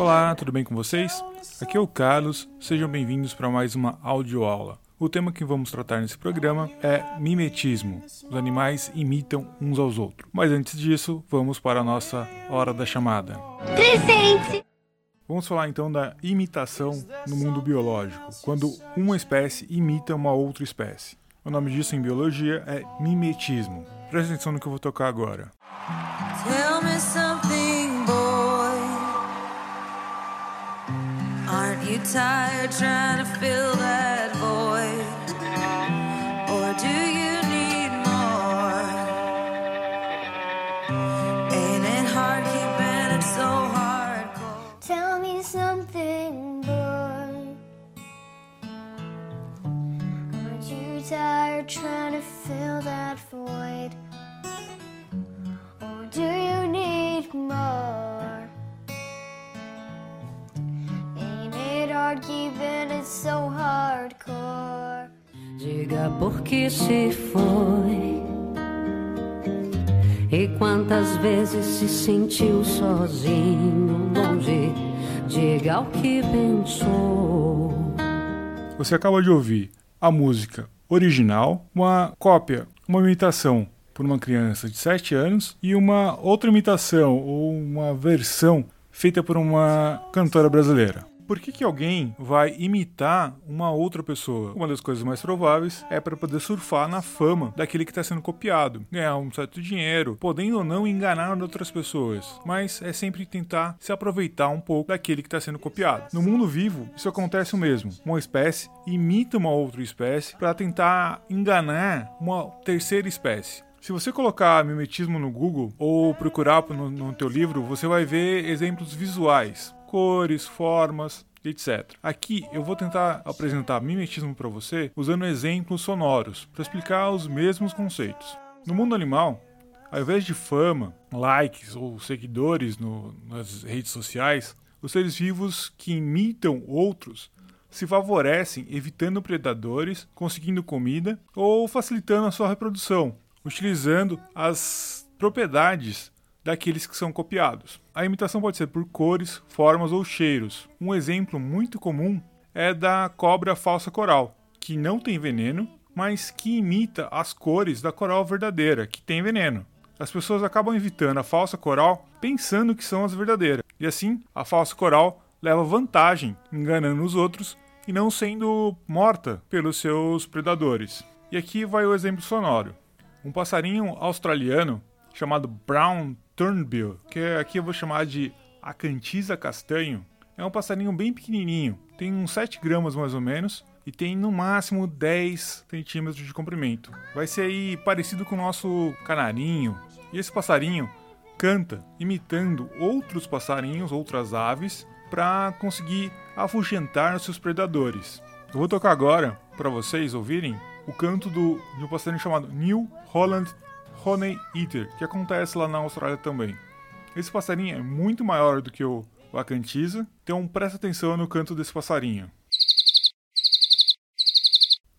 Olá, tudo bem com vocês? Aqui é o Carlos, sejam bem-vindos para mais uma audioaula. O tema que vamos tratar nesse programa é mimetismo. Os animais imitam uns aos outros. Mas antes disso, vamos para a nossa hora da chamada. Presente! Vamos falar então da imitação no mundo biológico, quando uma espécie imita uma outra espécie. O nome disso em biologia é mimetismo. Presta atenção no que eu vou tocar agora. Tell me something, tired trying to fill that hard keeping it so hardcore? Diga por que se foi e quantas vezes se sentiu sozinho, longe. Diga o que pensou. Você acaba de ouvir a música original, uma cópia, uma imitação por uma criança de 7 anos e uma outra imitação ou uma versão feita por uma cantora brasileira. Por que, que alguém vai imitar uma outra pessoa? Uma das coisas mais prováveis é para poder surfar na fama daquele que está sendo copiado, ganhar um certo dinheiro, podendo ou não enganar outras pessoas. Mas é sempre tentar se aproveitar um pouco daquele que está sendo copiado. No mundo vivo, isso acontece o mesmo. Uma espécie imita uma outra espécie para tentar enganar uma terceira espécie. Se você colocar mimetismo no Google ou procurar no, no teu livro, você vai ver exemplos visuais, cores, formas, etc. Aqui eu vou tentar apresentar mimetismo para você usando exemplos sonoros para explicar os mesmos conceitos. No mundo animal, ao invés de fama, likes ou seguidores no, nas redes sociais, os seres vivos que imitam outros se favorecem evitando predadores, conseguindo comida ou facilitando a sua reprodução, utilizando as propriedades daqueles que são copiados. A imitação pode ser por cores, formas ou cheiros. Um exemplo muito comum é da cobra falsa coral, que não tem veneno, mas que imita as cores da coral verdadeira, que tem veneno. As pessoas acabam evitando a falsa coral pensando que são as verdadeiras, e assim a falsa coral leva vantagem, enganando os outros e não sendo morta pelos seus predadores. E aqui vai o exemplo sonoro. Um passarinho australiano chamado Brown Turnbill, que aqui eu vou chamar de Acantisa castanho, é um passarinho bem pequenininho, tem uns 7 gramas mais ou menos e tem no máximo 10 centímetros de comprimento. Vai ser aí parecido com o nosso canarinho. E esse passarinho canta imitando outros passarinhos, outras aves, para conseguir afugentar seus predadores. Eu vou tocar agora para vocês ouvirem o canto do, de um passarinho chamado New Holland Honey Eater, que acontece lá na Austrália também. Esse passarinho é muito maior do que o Acantiza, então presta atenção no canto desse passarinho.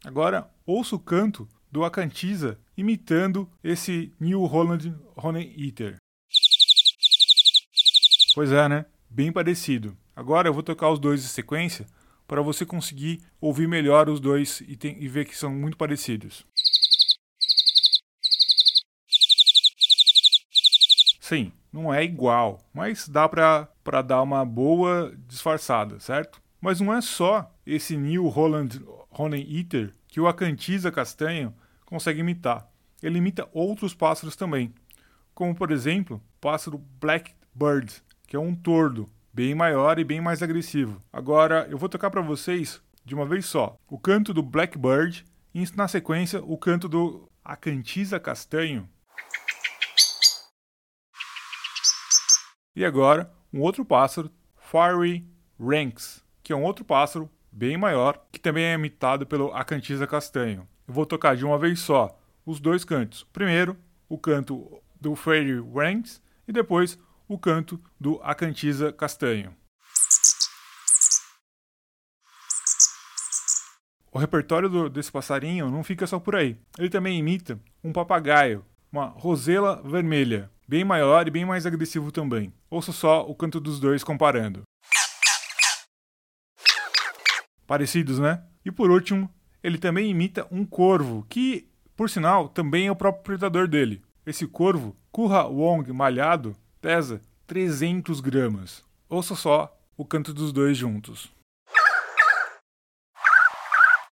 Agora, ouça o canto do Acantiza imitando esse New Holland Honey Eater. Pois é, né? Bem parecido. Agora eu vou tocar os dois em sequência para você conseguir ouvir melhor os dois e, tem, e ver que são muito parecidos. Sim, não é igual, mas dá para dar uma boa disfarçada, certo? Mas não é só esse New Holland Honey Eater que o Acantiza castanho consegue imitar. Ele imita outros pássaros também, como por exemplo o pássaro Blackbird, que é um tordo, bem maior e bem mais agressivo. Agora eu vou tocar para vocês de uma vez só o canto do Blackbird e na sequência o canto do Acantiza castanho. E agora, um outro pássaro, Fiery Ranks, que é um outro pássaro bem maior, que também é imitado pelo Acantisa castanho. Eu vou tocar de uma vez só os dois cantos. Primeiro, o canto do Fiery Ranks e depois o canto do Acantisa castanho. O repertório do, desse passarinho não fica só por aí. Ele também imita um papagaio, uma rosela vermelha, bem maior e bem mais agressivo também. Ouça só o canto dos dois comparando. Parecidos, né? E por último, ele também imita um corvo, que, por sinal, também é o próprio predador dele. Esse corvo, Kurra Wong malhado, pesa 300 gramas. Ouça só o canto dos dois juntos.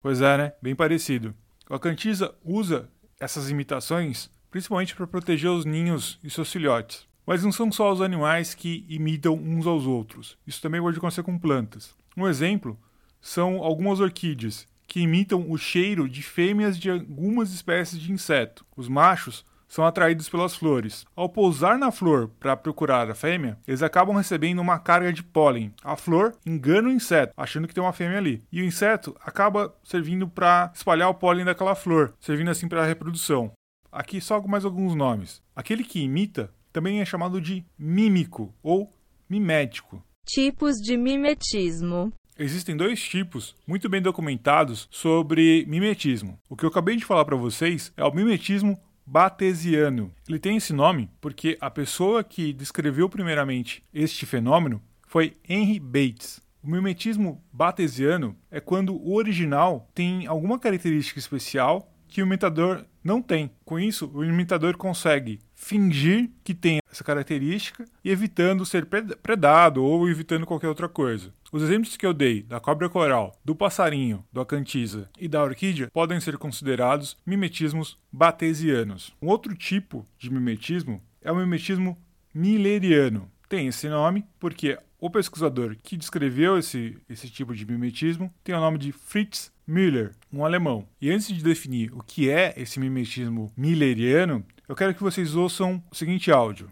Pois é, né? Bem parecido. O Acantisa usa essas imitações principalmente para proteger os ninhos e seus filhotes. Mas não são só os animais que imitam uns aos outros. Isso também pode acontecer com plantas. Um exemplo são algumas orquídeas, que imitam o cheiro de fêmeas de algumas espécies de inseto. Os machos são atraídos pelas flores. Ao pousar na flor para procurar a fêmea, eles acabam recebendo uma carga de pólen. A flor engana o inseto, achando que tem uma fêmea ali. E o inseto acaba servindo para espalhar o pólen daquela flor, servindo assim para a reprodução. Aqui só mais alguns nomes. Aquele que imita também é chamado de mímico ou mimético. Tipos de mimetismo. Existem dois tipos muito bem documentados sobre mimetismo. O que eu acabei de falar para vocês é o mimetismo batesiano. Ele tem esse nome porque a pessoa que descreveu primeiramente este fenômeno foi Henry Bates. O mimetismo batesiano é quando o original tem alguma característica especial que o imitador não tem. Com isso, o imitador consegue fingir que tem essa característica e evitando ser predado ou evitando qualquer outra coisa. Os exemplos que eu dei da cobra coral, do passarinho, do acantisa e da orquídea podem ser considerados mimetismos batesianos. Um outro tipo de mimetismo é o mimetismo milleriano. Tem esse nome porque o pesquisador que descreveu esse, esse tipo de mimetismo tem o nome de Fritz Müller, um alemão. E antes de definir o que é esse mimetismo milleriano, eu quero que vocês ouçam o seguinte áudio.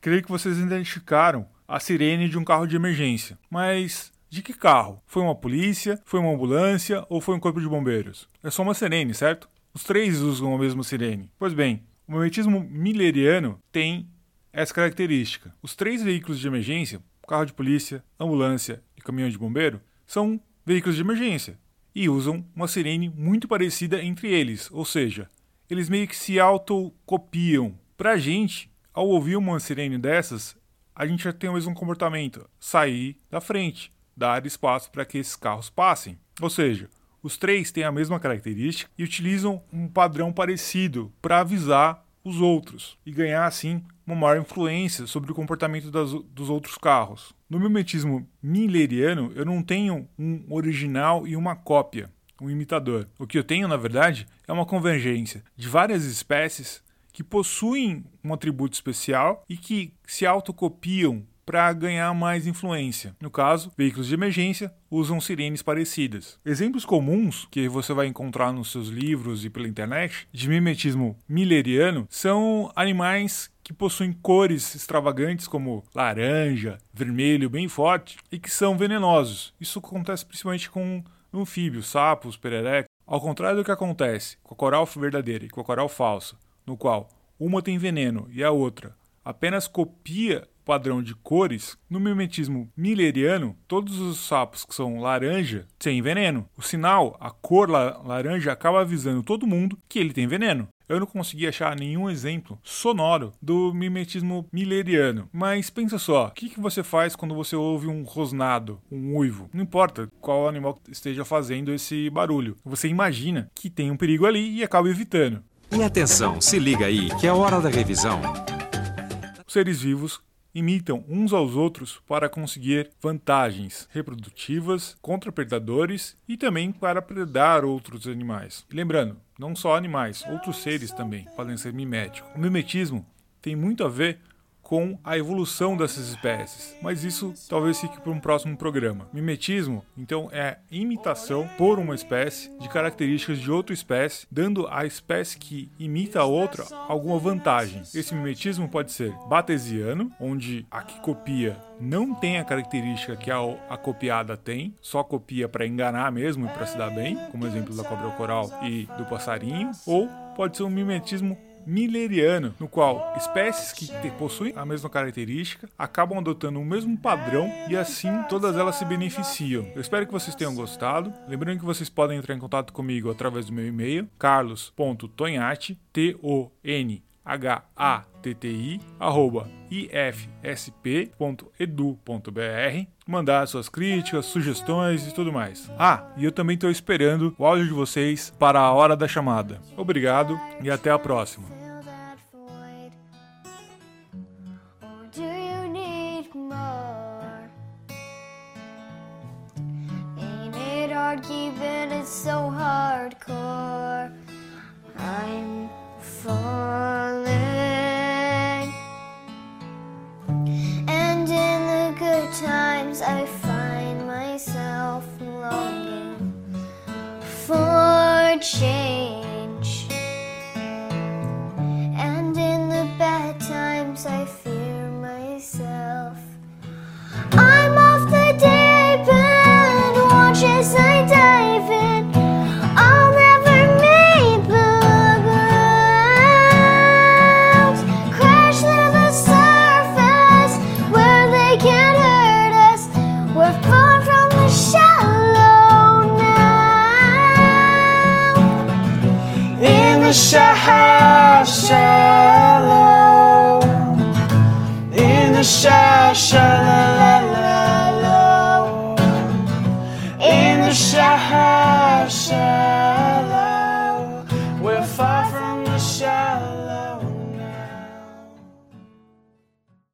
Creio que vocês identificaram a sirene de um carro de emergência. Mas de que carro? Foi uma polícia? Foi uma ambulância? Ou foi um corpo de bombeiros? É só uma sirene, certo? Os três usam a mesma sirene. Pois bem, o mimetismo milleriano tem essa característica. Os três veículos de emergência, carro de polícia, ambulância e caminhão de bombeiro, são veículos de emergência e usam uma sirene muito parecida entre eles, ou seja, eles meio que se autocopiam. Pra gente, ao ouvir uma sirene dessas, a gente já tem o mesmo comportamento: sair da frente, dar espaço para que esses carros passem. Ou seja, os três têm a mesma característica e utilizam um padrão parecido para avisar os outros e ganhar assim uma maior influência sobre o comportamento das, dos outros carros. No mimetismo milleriano, eu não tenho um original e uma cópia, um imitador. O que eu tenho, na verdade, é uma convergência de várias espécies que possuem um atributo especial e que se autocopiam para ganhar mais influência. No caso, veículos de emergência usam sirenes parecidas. Exemplos comuns que você vai encontrar nos seus livros e pela internet de mimetismo milleriano são animais que possuem cores extravagantes como laranja, vermelho bem forte e que são venenosos. Isso acontece principalmente com anfíbios, sapos, pererecas. Ao contrário do que acontece com a coral verdadeira e com a coral falsa, no qual uma tem veneno e a outra apenas copia padrão de cores, no mimetismo milleriano, todos os sapos que são laranja têm veneno. O sinal, a cor la laranja, acaba avisando todo mundo que ele tem veneno. Eu não consegui achar nenhum exemplo sonoro do mimetismo milleriano. Mas pensa só, o que, que você faz quando você ouve um rosnado, um uivo? Não importa qual animal esteja fazendo esse barulho. Você imagina que tem um perigo ali e acaba evitando. E atenção, se liga aí, que é a hora da revisão. Seres vivos imitam uns aos outros para conseguir vantagens reprodutivas contra predadores e também para predar outros animais. E lembrando, não só animais, outros seres também podem ser miméticos. O mimetismo tem muito a ver com a evolução dessas espécies, mas isso talvez fique para um próximo programa. Mimetismo, então, é imitação por uma espécie de características de outra espécie, dando à espécie que imita a outra alguma vantagem. Esse mimetismo pode ser batesiano, onde a que copia não tem a característica que a, a copiada tem, só copia para enganar mesmo e para se dar bem, como exemplo da cobra coral e do passarinho, ou pode ser um mimetismo milleriano, no qual espécies que possuem a mesma característica acabam adotando o mesmo padrão e assim todas elas se beneficiam. Eu espero que vocês tenham gostado. Lembrando que vocês podem entrar em contato comigo através do meu e-mail carlos.tonhati, T O N H-A-T-T-I, arroba ifsp.edu.br, mandar suas críticas, sugestões e tudo mais. Ah, e eu também estou esperando o áudio de vocês para a hora da chamada. Obrigado e até a próxima. the shallow, in the shallow.